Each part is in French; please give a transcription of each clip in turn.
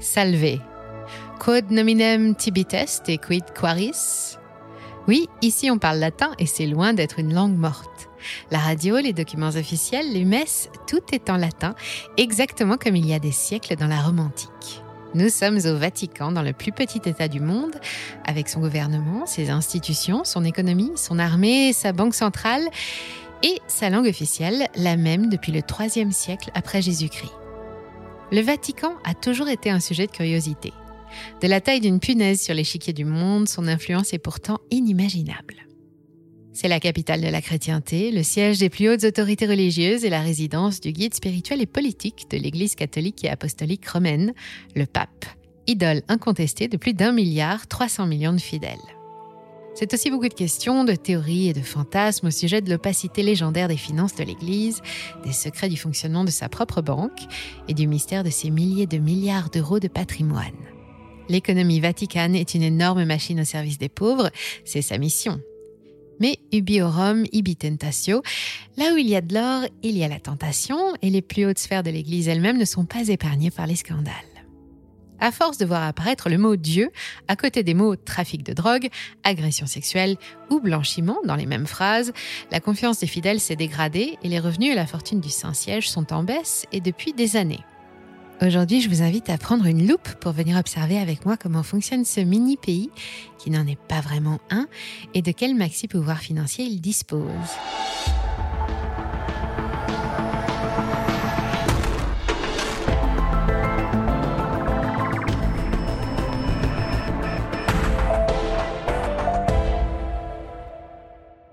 Salve. Quod nominem tibites et quid quaris? Oui, ici on parle latin et c'est loin d'être une langue morte. La radio, les documents officiels, les messes, tout est en latin, exactement comme il y a des siècles dans la Rome antique. Nous sommes au Vatican, dans le plus petit État du monde, avec son gouvernement, ses institutions, son économie, son armée, sa banque centrale et sa langue officielle, la même depuis le IIIe siècle après Jésus-Christ. Le Vatican a toujours été un sujet de curiosité. De la taille d'une punaise sur l'échiquier du monde, son influence est pourtant inimaginable. C'est la capitale de la chrétienté, le siège des plus hautes autorités religieuses et la résidence du guide spirituel et politique de l'Église catholique et apostolique romaine, le pape, idole incontestée de plus d'un milliard 300 millions de fidèles. C'est aussi beaucoup de questions, de théories et de fantasmes au sujet de l'opacité légendaire des finances de l'Église, des secrets du fonctionnement de sa propre banque et du mystère de ses milliers de milliards d'euros de patrimoine. L'économie vaticane est une énorme machine au service des pauvres, c'est sa mission. Mais ubi orum, ibi tentatio, là où il y a de l'or, il y a la tentation, et les plus hautes sphères de l'Église elles-mêmes ne sont pas épargnées par les scandales. À force de voir apparaître le mot Dieu à côté des mots trafic de drogue, agression sexuelle ou blanchiment dans les mêmes phrases, la confiance des fidèles s'est dégradée et les revenus et la fortune du Saint-Siège sont en baisse et depuis des années. Aujourd'hui, je vous invite à prendre une loupe pour venir observer avec moi comment fonctionne ce mini pays, qui n'en est pas vraiment un, et de quel maxi pouvoir financier il dispose.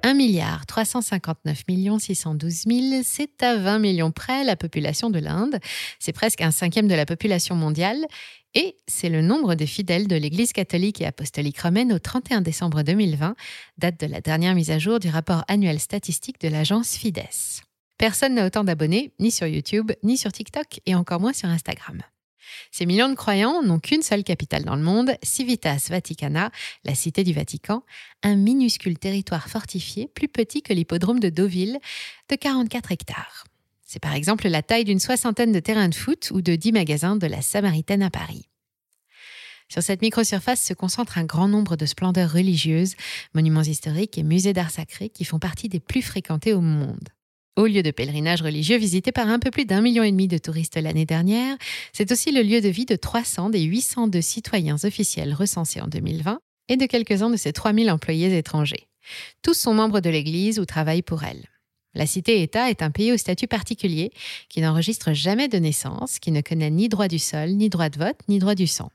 1 milliard 359 612 000, c'est à 20 millions près la population de l'Inde. C'est presque un cinquième de la population mondiale. Et c'est le nombre de fidèles de l'Église catholique et apostolique romaine au 31 décembre 2020, date de la dernière mise à jour du rapport annuel statistique de l'agence Fides. Personne n'a autant d'abonnés, ni sur YouTube, ni sur TikTok, et encore moins sur Instagram. Ces millions de croyants n'ont qu'une seule capitale dans le monde, Civitas Vaticana, la cité du Vatican, un minuscule territoire fortifié plus petit que l'hippodrome de Deauville, de 44 hectares. C'est par exemple la taille d'une soixantaine de terrains de foot ou de dix magasins de la Samaritaine à Paris. Sur cette microsurface se concentre un grand nombre de splendeurs religieuses, monuments historiques et musées d'art sacré qui font partie des plus fréquentés au monde. Au lieu de pèlerinage religieux visité par un peu plus d'un million et demi de touristes l'année dernière, c'est aussi le lieu de vie de 300 des 802 citoyens officiels recensés en 2020 et de quelques-uns de ses 3000 employés étrangers. Tous sont membres de l'Église ou travaillent pour elle. La cité-État est un pays au statut particulier qui n'enregistre jamais de naissance, qui ne connaît ni droit du sol, ni droit de vote, ni droit du sang.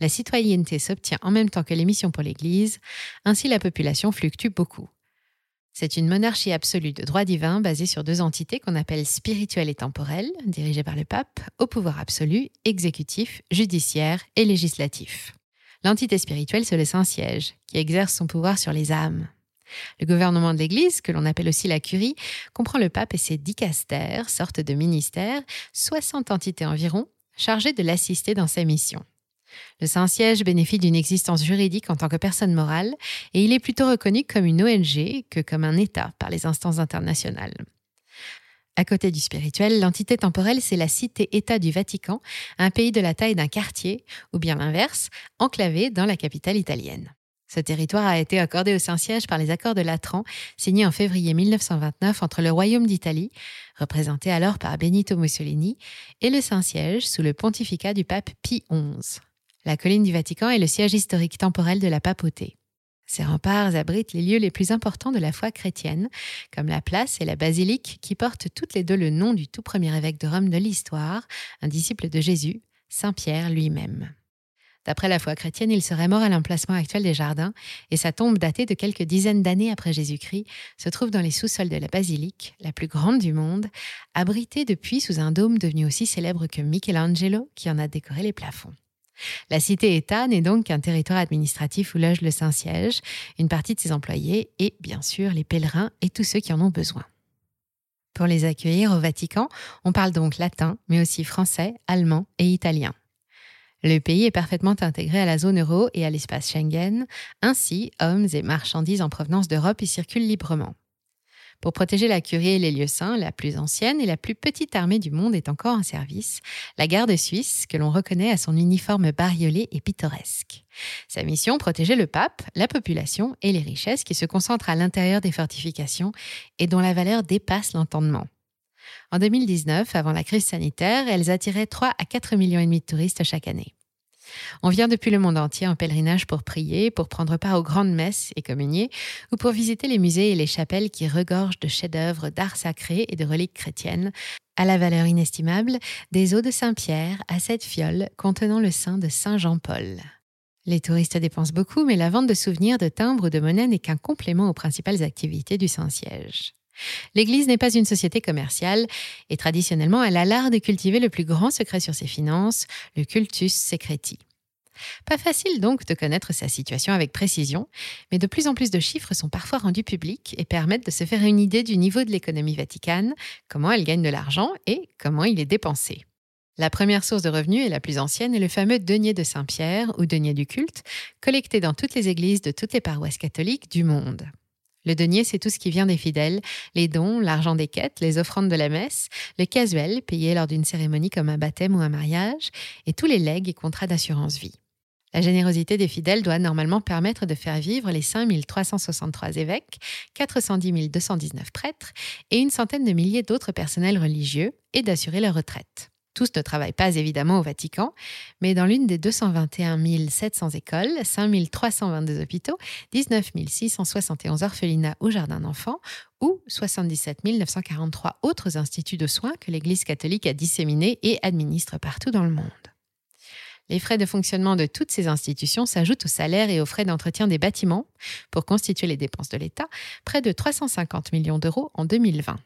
La citoyenneté s'obtient en même temps que l'émission pour l'Église, ainsi la population fluctue beaucoup. C'est une monarchie absolue de droit divin basée sur deux entités qu'on appelle spirituelle et temporelle, dirigées par le pape, au pouvoir absolu, exécutif, judiciaire et législatif. L'entité spirituelle, c'est le Saint-Siège, qui exerce son pouvoir sur les âmes. Le gouvernement de l'Église, que l'on appelle aussi la curie, comprend le pape et ses dicastères, sortes de ministères, 60 entités environ, chargées de l'assister dans sa mission. Le Saint-Siège bénéficie d'une existence juridique en tant que personne morale et il est plutôt reconnu comme une ONG que comme un État par les instances internationales. À côté du spirituel, l'entité temporelle, c'est la cité-État du Vatican, un pays de la taille d'un quartier, ou bien l'inverse, enclavé dans la capitale italienne. Ce territoire a été accordé au Saint-Siège par les accords de Latran, signés en février 1929 entre le Royaume d'Italie, représenté alors par Benito Mussolini, et le Saint-Siège sous le pontificat du pape Pie XI. La colline du Vatican est le siège historique temporel de la papauté. Ces remparts abritent les lieux les plus importants de la foi chrétienne, comme la place et la basilique qui portent toutes les deux le nom du tout premier évêque de Rome de l'histoire, un disciple de Jésus, Saint Pierre lui-même. D'après la foi chrétienne, il serait mort à l'emplacement actuel des jardins, et sa tombe datée de quelques dizaines d'années après Jésus-Christ se trouve dans les sous-sols de la basilique, la plus grande du monde, abritée depuis sous un dôme devenu aussi célèbre que Michelangelo, qui en a décoré les plafonds. La cité-État n'est donc qu'un territoire administratif où loge le Saint-Siège, une partie de ses employés et, bien sûr, les pèlerins et tous ceux qui en ont besoin. Pour les accueillir au Vatican, on parle donc latin, mais aussi français, allemand et italien. Le pays est parfaitement intégré à la zone euro et à l'espace Schengen, ainsi hommes et marchandises en provenance d'Europe y circulent librement. Pour protéger la curie et les lieux saints, la plus ancienne et la plus petite armée du monde est encore en service, la garde suisse, que l'on reconnaît à son uniforme bariolé et pittoresque. Sa mission, protéger le pape, la population et les richesses qui se concentrent à l'intérieur des fortifications et dont la valeur dépasse l'entendement. En 2019, avant la crise sanitaire, elles attiraient 3 à 4 millions et demi de touristes chaque année. On vient depuis le monde entier en pèlerinage pour prier, pour prendre part aux grandes messes et communier, ou pour visiter les musées et les chapelles qui regorgent de chefs-d'œuvre d'art sacré et de reliques chrétiennes, à la valeur inestimable des eaux de Saint-Pierre à cette fiole contenant le sein de Saint Jean-Paul. Les touristes dépensent beaucoup, mais la vente de souvenirs, de timbres ou de monnaie n'est qu'un complément aux principales activités du Saint-Siège. L'Église n'est pas une société commerciale et traditionnellement, elle a l'art de cultiver le plus grand secret sur ses finances, le cultus secreti. Pas facile donc de connaître sa situation avec précision, mais de plus en plus de chiffres sont parfois rendus publics et permettent de se faire une idée du niveau de l'économie vaticane, comment elle gagne de l'argent et comment il est dépensé. La première source de revenus et la plus ancienne est le fameux denier de Saint-Pierre ou denier du culte, collecté dans toutes les églises de toutes les paroisses catholiques du monde. Le denier, c'est tout ce qui vient des fidèles, les dons, l'argent des quêtes, les offrandes de la messe, le casuel payé lors d'une cérémonie comme un baptême ou un mariage, et tous les legs et contrats d'assurance vie. La générosité des fidèles doit normalement permettre de faire vivre les 5363 évêques, 410 219 prêtres et une centaine de milliers d'autres personnels religieux et d'assurer leur retraite. Tous ne travaillent pas évidemment au Vatican, mais dans l'une des 221 700 écoles, 5 322 hôpitaux, 19 671 orphelinats ou jardins d'enfants, ou 77 943 autres instituts de soins que l'Église catholique a disséminés et administre partout dans le monde. Les frais de fonctionnement de toutes ces institutions s'ajoutent aux salaires et aux frais d'entretien des bâtiments pour constituer les dépenses de l'État, près de 350 millions d'euros en 2020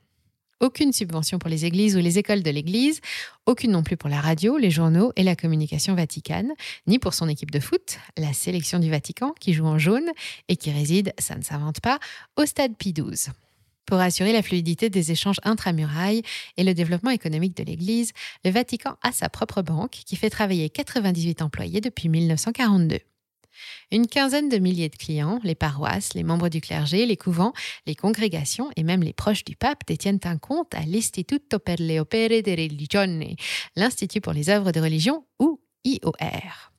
aucune subvention pour les églises ou les écoles de l'Église, aucune non plus pour la radio, les journaux et la communication vaticane, ni pour son équipe de foot, la sélection du Vatican, qui joue en jaune et qui réside, ça ne s'invente pas, au stade Pie XII. Pour assurer la fluidité des échanges intramurailles et le développement économique de l'Église, le Vatican a sa propre banque qui fait travailler 98 employés depuis 1942. Une quinzaine de milliers de clients, les paroisses, les membres du clergé, les couvents, les congrégations et même les proches du pape détiennent un compte à l'Istituto per le Opere de Religione, l'Institut pour les œuvres de religion ou IOR.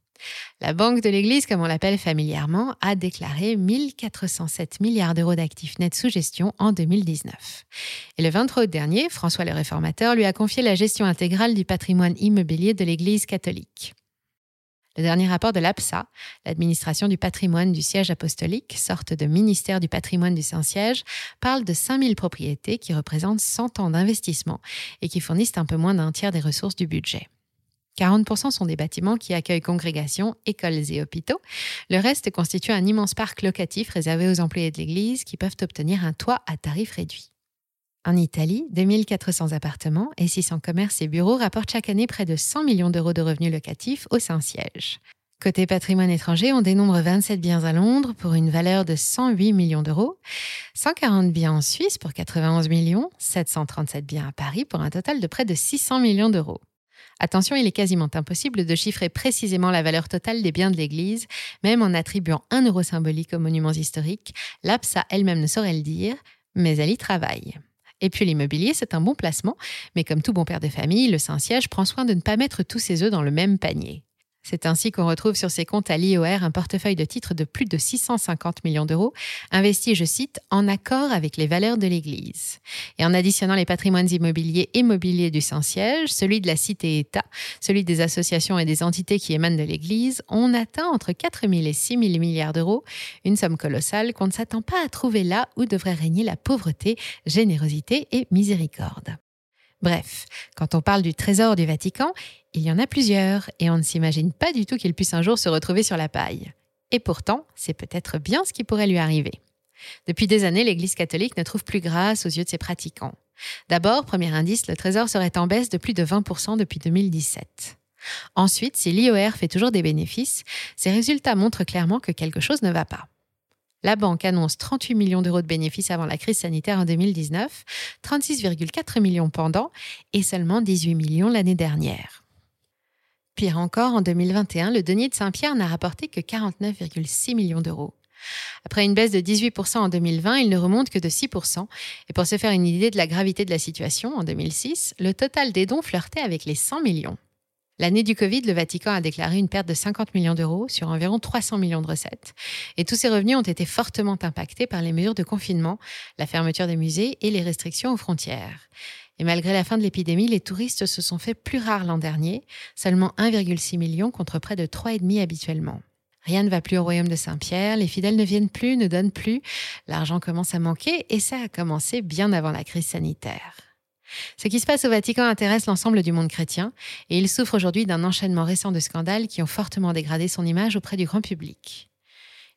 La Banque de l'Église, comme on l'appelle familièrement, a déclaré 1407 milliards d'euros d'actifs nets sous gestion en 2019. Et le 23 août dernier, François le Réformateur lui a confié la gestion intégrale du patrimoine immobilier de l'Église catholique. Le dernier rapport de l'APSA, l'administration du patrimoine du siège apostolique, sorte de ministère du patrimoine du Saint-Siège, parle de 5000 propriétés qui représentent 100 ans d'investissement et qui fournissent un peu moins d'un tiers des ressources du budget. 40% sont des bâtiments qui accueillent congrégations, écoles et hôpitaux. Le reste constitue un immense parc locatif réservé aux employés de l'Église qui peuvent obtenir un toit à tarif réduit. En Italie, 2400 appartements et 600 commerces et bureaux rapportent chaque année près de 100 millions d'euros de revenus locatifs au Saint-Siège. Côté patrimoine étranger, on dénombre 27 biens à Londres pour une valeur de 108 millions d'euros, 140 biens en Suisse pour 91 millions, 737 biens à Paris pour un total de près de 600 millions d'euros. Attention, il est quasiment impossible de chiffrer précisément la valeur totale des biens de l'Église, même en attribuant un euro symbolique aux monuments historiques. L'APSA elle-même ne saurait le dire, mais elle y travaille. Et puis l'immobilier, c'est un bon placement, mais comme tout bon père de famille, le Saint-Siège prend soin de ne pas mettre tous ses œufs dans le même panier. C'est ainsi qu'on retrouve sur ses comptes à l'IOR un portefeuille de titres de plus de 650 millions d'euros, investis, je cite, en accord avec les valeurs de l'Église. Et en additionnant les patrimoines immobiliers et mobiliers du Saint-Siège, celui de la Cité-État, celui des associations et des entités qui émanent de l'Église, on atteint entre 4 000 et 6 000 milliards d'euros, une somme colossale qu'on ne s'attend pas à trouver là où devrait régner la pauvreté, générosité et miséricorde. Bref, quand on parle du trésor du Vatican, il y en a plusieurs et on ne s'imagine pas du tout qu'il puisse un jour se retrouver sur la paille. Et pourtant, c'est peut-être bien ce qui pourrait lui arriver. Depuis des années, l'Église catholique ne trouve plus grâce aux yeux de ses pratiquants. D'abord, premier indice, le trésor serait en baisse de plus de 20% depuis 2017. Ensuite, si l'IOR fait toujours des bénéfices, ces résultats montrent clairement que quelque chose ne va pas. La banque annonce 38 millions d'euros de bénéfices avant la crise sanitaire en 2019, 36,4 millions pendant et seulement 18 millions l'année dernière. Pire encore, en 2021, le denier de Saint-Pierre n'a rapporté que 49,6 millions d'euros. Après une baisse de 18% en 2020, il ne remonte que de 6%. Et pour se faire une idée de la gravité de la situation, en 2006, le total des dons flirtait avec les 100 millions. L'année du Covid, le Vatican a déclaré une perte de 50 millions d'euros sur environ 300 millions de recettes. Et tous ces revenus ont été fortement impactés par les mesures de confinement, la fermeture des musées et les restrictions aux frontières. Et malgré la fin de l'épidémie, les touristes se sont fait plus rares l'an dernier, seulement 1,6 million contre près de 3,5 habituellement. Rien ne va plus au royaume de Saint-Pierre, les fidèles ne viennent plus, ne donnent plus, l'argent commence à manquer et ça a commencé bien avant la crise sanitaire. Ce qui se passe au Vatican intéresse l'ensemble du monde chrétien et il souffre aujourd'hui d'un enchaînement récent de scandales qui ont fortement dégradé son image auprès du grand public.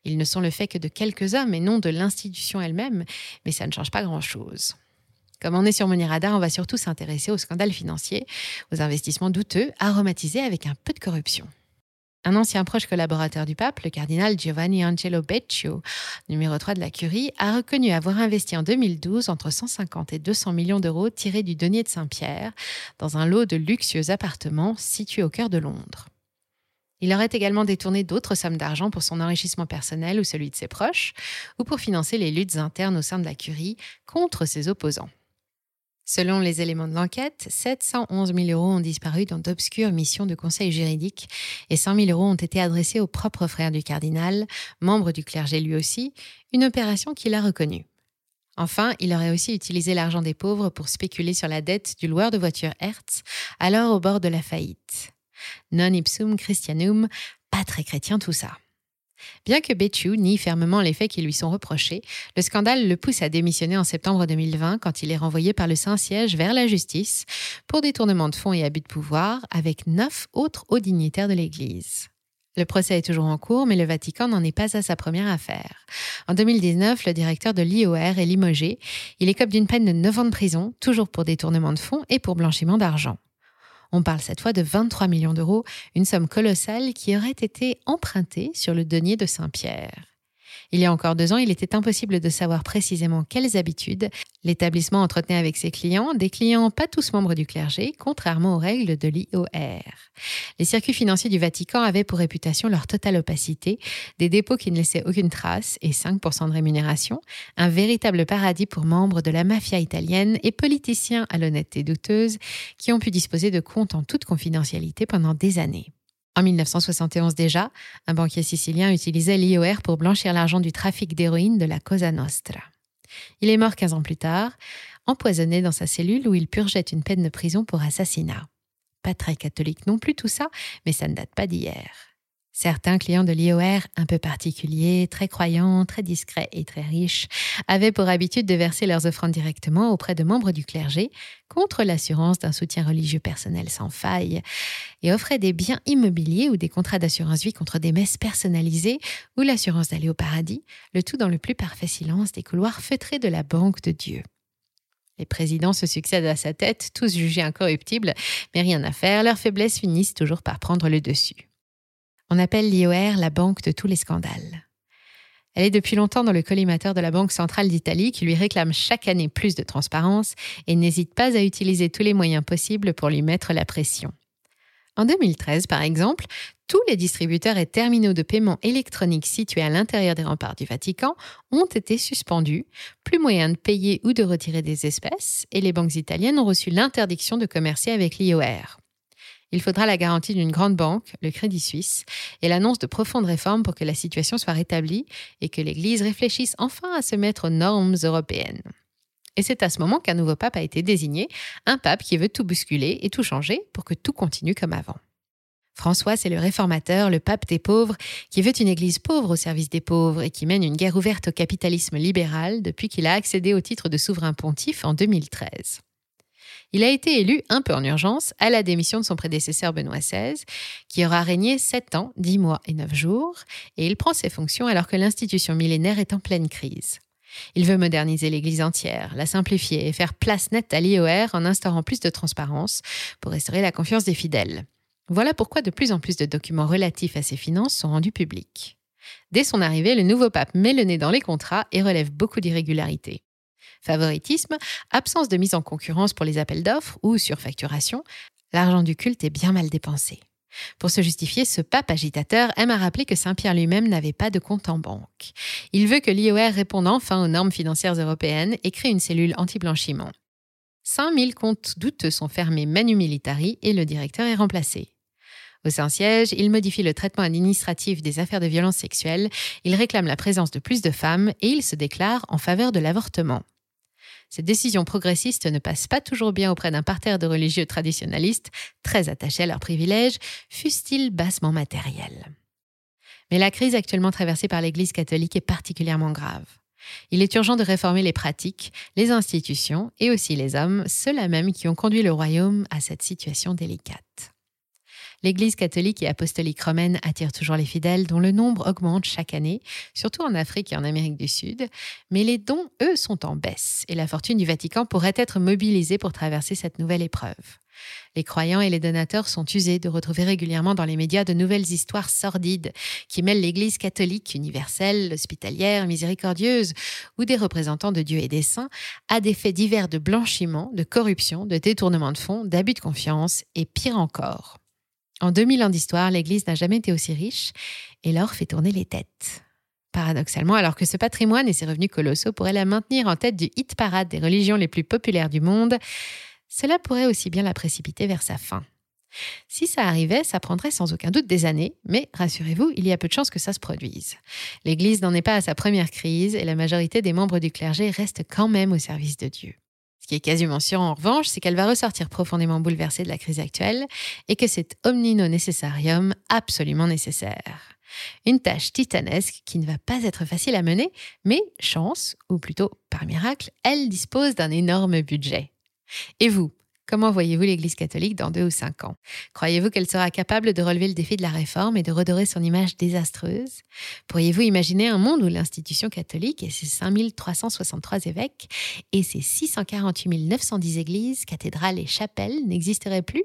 Ils ne sont le fait que de quelques hommes et non de l'institution elle-même, mais ça ne change pas grand-chose. Comme on est sur Money Radar, on va surtout s'intéresser aux scandales financiers, aux investissements douteux, aromatisés avec un peu de corruption. Un ancien proche collaborateur du pape, le cardinal Giovanni Angelo Beccio, numéro 3 de la curie, a reconnu avoir investi en 2012 entre 150 et 200 millions d'euros tirés du denier de Saint-Pierre dans un lot de luxueux appartements situés au cœur de Londres. Il aurait également détourné d'autres sommes d'argent pour son enrichissement personnel ou celui de ses proches, ou pour financer les luttes internes au sein de la curie contre ses opposants. Selon les éléments de l'enquête, 711 000 euros ont disparu dans d'obscures missions de conseil juridique et 100 000 euros ont été adressés au propre frère du cardinal, membre du clergé lui aussi, une opération qu'il a reconnue. Enfin, il aurait aussi utilisé l'argent des pauvres pour spéculer sur la dette du loueur de voitures Hertz, alors au bord de la faillite. Non ipsum Christianum, pas très chrétien tout ça. Bien que Betchu nie fermement les faits qui lui sont reprochés, le scandale le pousse à démissionner en septembre 2020 quand il est renvoyé par le Saint-Siège vers la justice pour détournement de fonds et abus de pouvoir avec neuf autres hauts dignitaires de l'Église. Le procès est toujours en cours, mais le Vatican n'en est pas à sa première affaire. En 2019, le directeur de l'IOR est limogé. Il écope d'une peine de 9 ans de prison, toujours pour détournement de fonds et pour blanchiment d'argent. On parle cette fois de 23 millions d'euros, une somme colossale qui aurait été empruntée sur le denier de Saint-Pierre. Il y a encore deux ans, il était impossible de savoir précisément quelles habitudes l'établissement entretenait avec ses clients, des clients pas tous membres du clergé, contrairement aux règles de l'IOR. Les circuits financiers du Vatican avaient pour réputation leur totale opacité, des dépôts qui ne laissaient aucune trace et 5% de rémunération, un véritable paradis pour membres de la mafia italienne et politiciens à l'honnêteté douteuse qui ont pu disposer de comptes en toute confidentialité pendant des années. En 1971 déjà, un banquier sicilien utilisait l'IOR pour blanchir l'argent du trafic d'héroïne de la Cosa Nostra. Il est mort 15 ans plus tard, empoisonné dans sa cellule où il purgeait une peine de prison pour assassinat. Pas très catholique non plus tout ça, mais ça ne date pas d'hier. Certains clients de l'IOR, un peu particuliers, très croyants, très discrets et très riches, avaient pour habitude de verser leurs offrandes directement auprès de membres du clergé, contre l'assurance d'un soutien religieux personnel sans faille, et offraient des biens immobiliers ou des contrats d'assurance vie contre des messes personnalisées ou l'assurance d'aller au paradis, le tout dans le plus parfait silence des couloirs feutrés de la Banque de Dieu. Les présidents se succèdent à sa tête, tous jugés incorruptibles, mais rien à faire, leurs faiblesses finissent toujours par prendre le dessus. On appelle l'IOR la banque de tous les scandales. Elle est depuis longtemps dans le collimateur de la Banque centrale d'Italie qui lui réclame chaque année plus de transparence et n'hésite pas à utiliser tous les moyens possibles pour lui mettre la pression. En 2013, par exemple, tous les distributeurs et terminaux de paiement électroniques situés à l'intérieur des remparts du Vatican ont été suspendus, plus moyen de payer ou de retirer des espèces, et les banques italiennes ont reçu l'interdiction de commercer avec l'IOR il faudra la garantie d'une grande banque, le Crédit Suisse, et l'annonce de profondes réformes pour que la situation soit rétablie et que l'Église réfléchisse enfin à se mettre aux normes européennes. Et c'est à ce moment qu'un nouveau pape a été désigné, un pape qui veut tout bousculer et tout changer pour que tout continue comme avant. François, c'est le réformateur, le pape des pauvres, qui veut une Église pauvre au service des pauvres et qui mène une guerre ouverte au capitalisme libéral depuis qu'il a accédé au titre de souverain pontife en 2013. Il a été élu un peu en urgence à la démission de son prédécesseur Benoît XVI, qui aura régné 7 ans, 10 mois et 9 jours, et il prend ses fonctions alors que l'institution millénaire est en pleine crise. Il veut moderniser l'Église entière, la simplifier et faire place nette à l'IOR en instaurant plus de transparence pour restaurer la confiance des fidèles. Voilà pourquoi de plus en plus de documents relatifs à ses finances sont rendus publics. Dès son arrivée, le nouveau pape met le nez dans les contrats et relève beaucoup d'irrégularités. Favoritisme, absence de mise en concurrence pour les appels d'offres ou surfacturation, l'argent du culte est bien mal dépensé. Pour se justifier, ce pape agitateur aime à rappeler que Saint-Pierre lui-même n'avait pas de compte en banque. Il veut que l'IOR réponde enfin aux normes financières européennes et crée une cellule anti-blanchiment. 5000 comptes douteux sont fermés manu militari et le directeur est remplacé. Au Saint-Siège, il modifie le traitement administratif des affaires de violence sexuelle, il réclame la présence de plus de femmes et il se déclare en faveur de l'avortement. Ces décisions progressistes ne passent pas toujours bien auprès d'un parterre de religieux traditionnalistes, très attachés à leurs privilèges, fussent-ils bassement matériels. Mais la crise actuellement traversée par l'Église catholique est particulièrement grave. Il est urgent de réformer les pratiques, les institutions et aussi les hommes, ceux-là même qui ont conduit le royaume à cette situation délicate. L'Église catholique et apostolique romaine attire toujours les fidèles dont le nombre augmente chaque année, surtout en Afrique et en Amérique du Sud, mais les dons, eux, sont en baisse et la fortune du Vatican pourrait être mobilisée pour traverser cette nouvelle épreuve. Les croyants et les donateurs sont usés de retrouver régulièrement dans les médias de nouvelles histoires sordides qui mêlent l'Église catholique universelle, hospitalière, miséricordieuse ou des représentants de Dieu et des saints à des faits divers de blanchiment, de corruption, de détournement de fonds, d'abus de confiance et pire encore. En 2000 ans d'histoire, l'Église n'a jamais été aussi riche et l'or fait tourner les têtes. Paradoxalement, alors que ce patrimoine et ses revenus colossaux pourraient la maintenir en tête du hit parade des religions les plus populaires du monde, cela pourrait aussi bien la précipiter vers sa fin. Si ça arrivait, ça prendrait sans aucun doute des années, mais rassurez-vous, il y a peu de chances que ça se produise. L'Église n'en est pas à sa première crise et la majorité des membres du clergé restent quand même au service de Dieu. Ce qui est quasiment sûr en revanche, c'est qu'elle va ressortir profondément bouleversée de la crise actuelle et que c'est omnino necessarium absolument nécessaire. Une tâche titanesque qui ne va pas être facile à mener, mais chance, ou plutôt par miracle, elle dispose d'un énorme budget. Et vous, Comment voyez-vous l'Église catholique dans deux ou cinq ans? Croyez-vous qu'elle sera capable de relever le défi de la réforme et de redorer son image désastreuse? Pourriez-vous imaginer un monde où l'institution catholique et ses 5363 évêques et ses 648 910 églises, cathédrales et chapelles n'existeraient plus?